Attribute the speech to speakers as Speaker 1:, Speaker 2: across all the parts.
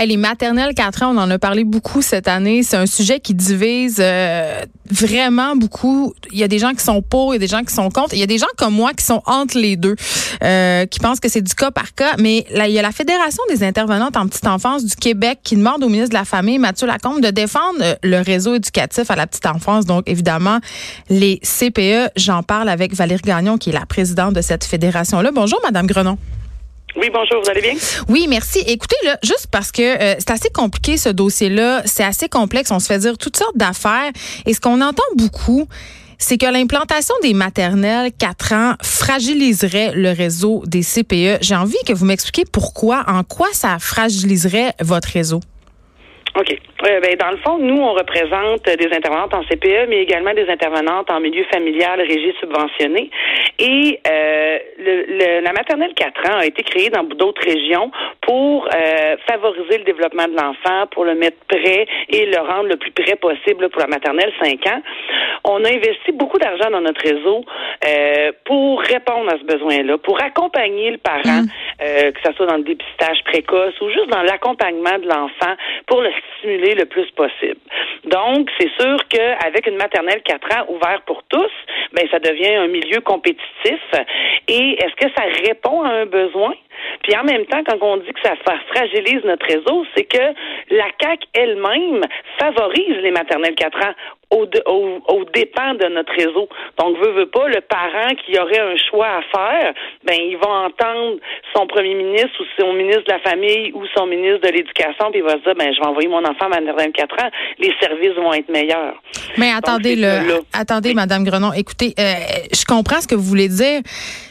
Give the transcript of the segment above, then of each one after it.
Speaker 1: Hey, les maternelles 4 ans, on en a parlé beaucoup cette année. C'est un sujet qui divise euh, vraiment beaucoup. Il y a des gens qui sont pour, il y a des gens qui sont contre. Il y a des gens comme moi qui sont entre les deux, euh, qui pensent que c'est du cas par cas. Mais il y a la Fédération des intervenantes en petite enfance du Québec qui demande au ministre de la Famille, Mathieu Lacombe, de défendre euh, le réseau éducatif à la petite enfance. Donc, évidemment, les CPE. J'en parle avec Valérie Gagnon, qui est la présidente de cette fédération-là. Bonjour, Madame Grenon.
Speaker 2: Oui, bonjour, vous allez bien?
Speaker 1: Oui, merci. Écoutez, là, juste parce que euh, c'est assez compliqué ce dossier-là, c'est assez complexe, on se fait dire toutes sortes d'affaires. Et ce qu'on entend beaucoup, c'est que l'implantation des maternelles 4 ans fragiliserait le réseau des CPE. J'ai envie que vous m'expliquiez pourquoi, en quoi ça fragiliserait votre réseau.
Speaker 2: OK. Euh, ben, dans le fond, nous, on représente des intervenantes en CPE, mais également des intervenantes en milieu familial, régie subventionné. Et euh, le, la maternelle 4 ans a été créée dans d'autres régions pour euh, favoriser le développement de l'enfant, pour le mettre prêt et le rendre le plus près possible pour la maternelle 5 ans. On a investi beaucoup d'argent dans notre réseau euh, pour répondre à ce besoin-là, pour accompagner le parent, mm. euh, que ce soit dans le dépistage précoce ou juste dans l'accompagnement de l'enfant pour le stimuler le plus possible. Donc, c'est sûr qu'avec une maternelle 4 ans ouverte pour tous, ben ça devient un milieu compétitif. Et est-ce que ça répond à un besoin? Puis en même temps, quand on dit que ça fragilise notre réseau, c'est que la CAC elle-même favorise les maternelles 4 ans au, au, au, dépend de notre réseau. Donc, veut, veut pas, le parent qui aurait un choix à faire, ben, il va entendre son premier ministre ou son ministre de la Famille ou son ministre de l'Éducation, puis il va se dire, ben, je vais envoyer mon enfant à 24 ans, les services vont être meilleurs.
Speaker 1: Mais attendez, le, attendez, Madame Grenon, écoutez, euh, je comprends ce que vous voulez dire.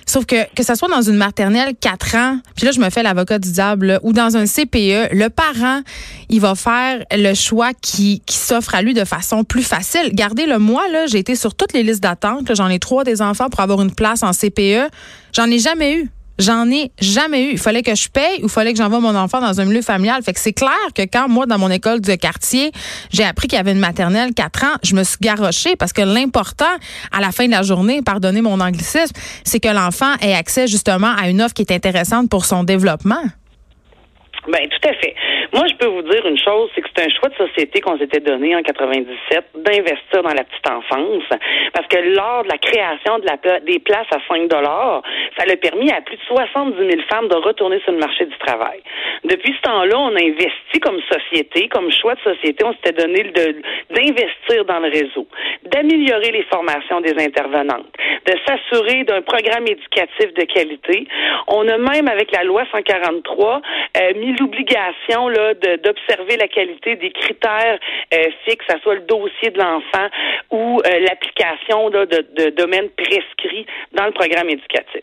Speaker 1: Sauf que que ça soit dans une maternelle 4 ans, puis là je me fais l'avocat du diable, ou dans un CPE, le parent, il va faire le choix qui, qui s'offre à lui de façon plus facile. Gardez-le moi, là, j'ai été sur toutes les listes d'attente. J'en ai trois des enfants pour avoir une place en CPE. J'en ai jamais eu. J'en ai jamais eu. Il fallait que je paye ou il fallait que j'envoie mon enfant dans un milieu familial. Fait que c'est clair que quand moi, dans mon école de quartier, j'ai appris qu'il y avait une maternelle 4 ans, je me suis garochée parce que l'important, à la fin de la journée, pardonnez mon anglicisme, c'est que l'enfant ait accès justement à une offre qui est intéressante pour son développement.
Speaker 2: Ben tout à fait. Moi, je peux vous dire une chose, c'est que c'est un choix de société qu'on s'était donné en 97 d'investir dans la petite enfance, parce que lors de la création de la, des places à 5 dollars, ça a permis à plus de 70 000 femmes de retourner sur le marché du travail. Depuis ce temps-là, on a investi comme société, comme choix de société, on s'était donné d'investir dans le réseau, d'améliorer les formations des intervenantes, de s'assurer d'un programme éducatif de qualité. On a même, avec la loi 143, euh, mis l'obligation là d'observer la qualité des critères euh, fixes, que ce soit le dossier de l'enfant ou euh, l'application de, de domaines prescrits dans le programme éducatif.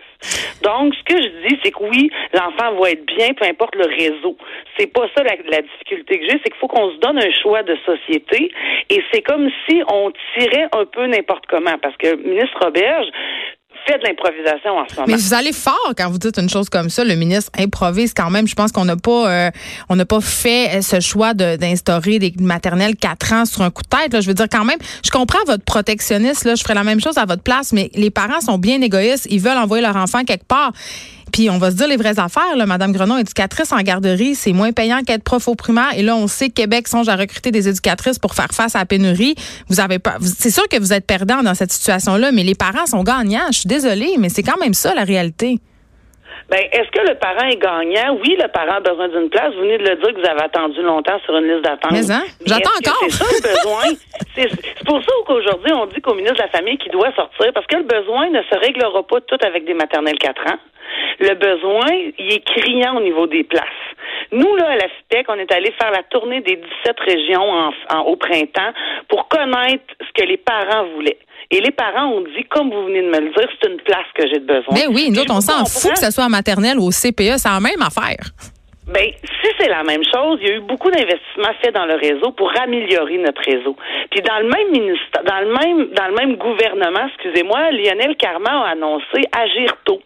Speaker 2: Donc, ce que je dis, c'est que oui, l'enfant va être bien, peu importe le réseau. C'est pas ça la, la difficulté que j'ai, c'est qu'il faut qu'on se donne un choix de société et c'est comme si on tirait un peu n'importe comment parce que ministre Roberge fait de l'improvisation en.
Speaker 1: Mais vous allez fort quand vous dites une chose comme ça. Le ministre improvise quand même. Je pense qu'on n'a pas, euh, on n'a pas fait ce choix d'instaurer des maternelles 4 ans sur un coup de tête. Là. Je veux dire quand même, je comprends votre protectionniste. Là, je ferais la même chose à votre place, mais les parents sont bien égoïstes. Ils veulent envoyer leur enfant quelque part. Puis on va se dire les vraies affaires. Là. Madame Grenon, éducatrice en garderie, c'est moins payant qu'être prof au primaire. Et là, on sait que Québec songe à recruter des éducatrices pour faire face à la pénurie. Vous avez pas. C'est sûr que vous êtes perdant dans cette situation-là, mais les parents sont gagnants. Je suis désolée, mais c'est quand même ça la réalité.
Speaker 2: Ben, est-ce que le parent est gagnant? Oui, le parent a besoin d'une place. Vous venez de le dire que vous avez attendu longtemps sur une liste d'attente.
Speaker 1: Mais, hein? J'attends encore.
Speaker 2: C'est ça le besoin? c'est pour ça qu'aujourd'hui, on dit qu'au ministre de la Famille qu'il doit sortir parce que le besoin ne se réglera pas tout avec des maternelles 4 ans. Le besoin, il est criant au niveau des places. Nous, là, à la FIPEC, on est allé faire la tournée des 17 régions en, au printemps pour connaître ce que les parents voulaient. Et les parents ont dit, comme vous venez de me le dire, c'est une place que j'ai besoin.
Speaker 1: Mais ben oui, nous on s'en fout que ce soit en maternelle ou au CPE, c'est la même affaire.
Speaker 2: Ben, si c'est la même chose, il y a eu beaucoup d'investissements faits dans le réseau pour améliorer notre réseau. Puis dans le même ministère, dans le même, dans le même gouvernement, excusez-moi, Lionel Carman a annoncé agir tôt.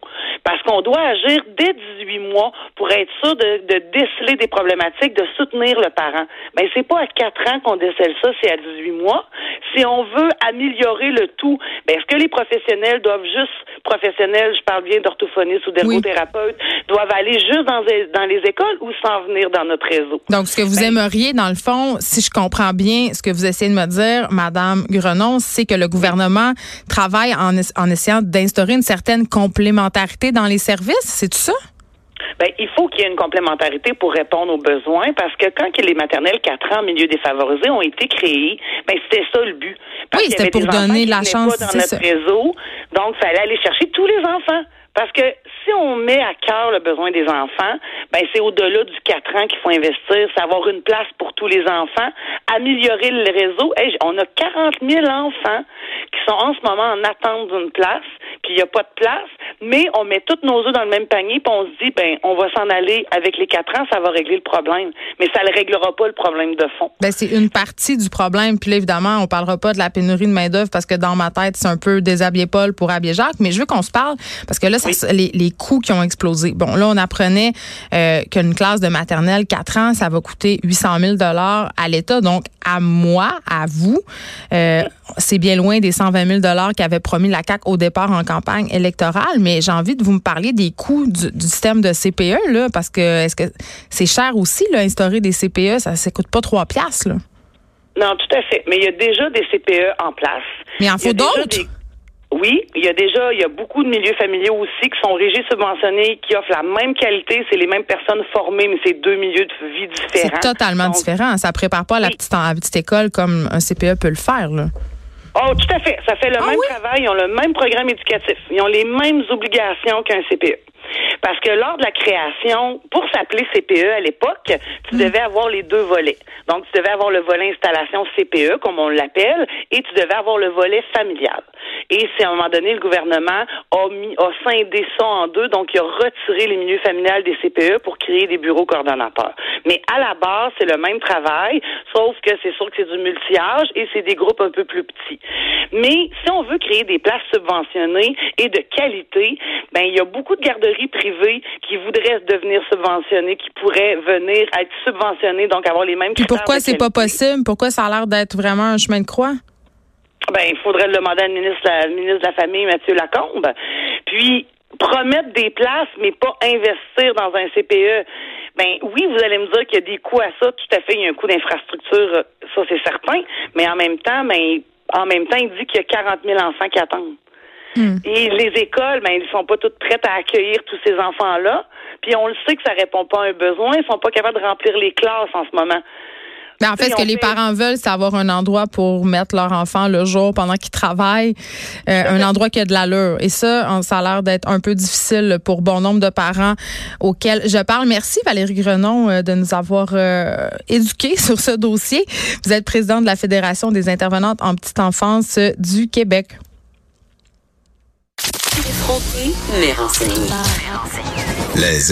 Speaker 2: Parce qu'on doit agir dès 18 mois pour être sûr de, de déceler des problématiques, de soutenir le parent. Ben, c'est pas à 4 ans qu'on décèle ça, c'est à 18 mois. Si on veut améliorer le tout, ben, est-ce que les professionnels doivent juste, professionnels, je parle bien d'orthophonistes ou d'ergothérapeutes, doivent aller juste dans, dans les écoles ou s'en venir dans notre réseau?
Speaker 1: Donc, ce que vous ben, aimeriez, dans le fond, si je comprends bien ce que vous essayez de me dire, Madame Grenon, c'est que le gouvernement travaille en, en essayant d'instaurer une certaine complémentarité dans les services. C'est tout ça?
Speaker 2: Ben, il faut qu'il y ait une complémentarité pour répondre aux besoins parce que quand les maternelles 4 ans en milieu défavorisé ont été créées, ben, c'était ça le but.
Speaker 1: oui, c'était pour donner la chance.
Speaker 2: Pas dans notre réseau, donc il fallait aller chercher tous les enfants. Parce que si on met à cœur le besoin des enfants, ben c'est au-delà du 4 ans qu'il faut investir, c'est avoir une place pour tous les enfants, améliorer le réseau. on a 40 000 enfants qui sont en ce moment en attente d'une place, puis il n'y a pas de place, mais on met tous nos œufs dans le même panier, puis on se dit, ben on va s'en aller avec les 4 ans, ça va régler le problème. Mais ça ne réglera pas le problème de fond.
Speaker 1: Ben, c'est une partie du problème. Puis là, évidemment, on parlera pas de la pénurie de main-d'œuvre parce que dans ma tête, c'est un peu déshabiller Paul pour habiller Jacques, mais je veux qu'on se parle parce que là, les, les, coûts qui ont explosé. Bon, là, on apprenait euh, qu'une classe de maternelle 4 ans, ça va coûter 800 000 dollars à l'État. Donc, à moi, à vous, euh, c'est bien loin des 120 000 dollars qu'avait promis la CAC au départ en campagne électorale. Mais j'ai envie de vous me parler des coûts du, système de CPE là, parce que est-ce que c'est cher aussi là, instaurer des CPE, ça ne coûte pas 3 piastres là.
Speaker 2: Non, tout à fait. Mais il y a déjà des CPE en place.
Speaker 1: Mais il en faut d'autres.
Speaker 2: Oui, il y a déjà, il y a beaucoup de milieux familiaux aussi qui sont régis subventionnés, qui offrent la même qualité, c'est les mêmes personnes formées, mais c'est deux milieux de vie différents.
Speaker 1: C'est totalement différent. Ça prépare pas à la petite, la petite école comme un CPE peut le faire, là.
Speaker 2: Oh, tout à fait. Ça fait le ah même travail. Ils ont le même programme éducatif. Ils ont les mêmes obligations qu'un CPE. Parce que lors de la création, pour s'appeler CPE à l'époque, tu hmm. devais avoir les deux volets. Donc, tu devais avoir le volet installation CPE, comme on l'appelle, et tu devais avoir le volet familial. Et c'est à un moment donné, le gouvernement a, mis, a scindé ça en deux, donc il a retiré les milieux familiales des CPE pour créer des bureaux coordonnateurs. Mais à la base, c'est le même travail, sauf que c'est sûr que c'est du multi-âge et c'est des groupes un peu plus petits. Mais si on veut créer des places subventionnées et de qualité, ben il y a beaucoup de garderies privées qui voudraient devenir subventionnées, qui pourraient venir être subventionnées, donc avoir les mêmes.
Speaker 1: Puis pourquoi c'est pas possible? Pourquoi ça a l'air d'être vraiment un chemin de croix?
Speaker 2: Ben, il faudrait le demander à ministre, ministre de la Famille, Mathieu Lacombe. Puis, promettre des places, mais pas investir dans un CPE. Ben oui, vous allez me dire qu'il y a des coûts à ça. Tout à fait, il y a un coût d'infrastructure, ça c'est certain. Mais en même temps, ben, en même temps, il dit qu'il y a 40 000 enfants qui attendent. Hmm. Et les écoles, ben, ils sont pas toutes prêtes à accueillir tous ces enfants-là. Puis on le sait que ça répond pas à un besoin. Ils sont pas capables de remplir les classes en ce moment.
Speaker 1: Mais en fait, ce que les parents veulent, c'est avoir un endroit pour mettre leur enfant le jour pendant qu'ils travaillent, euh, un endroit qui a de l'allure. Et ça, ça a l'air d'être un peu difficile pour bon nombre de parents auxquels je parle. Merci Valérie Grenon euh, de nous avoir euh, éduqués sur ce dossier. Vous êtes présidente de la Fédération des intervenantes en petite enfance du Québec. Les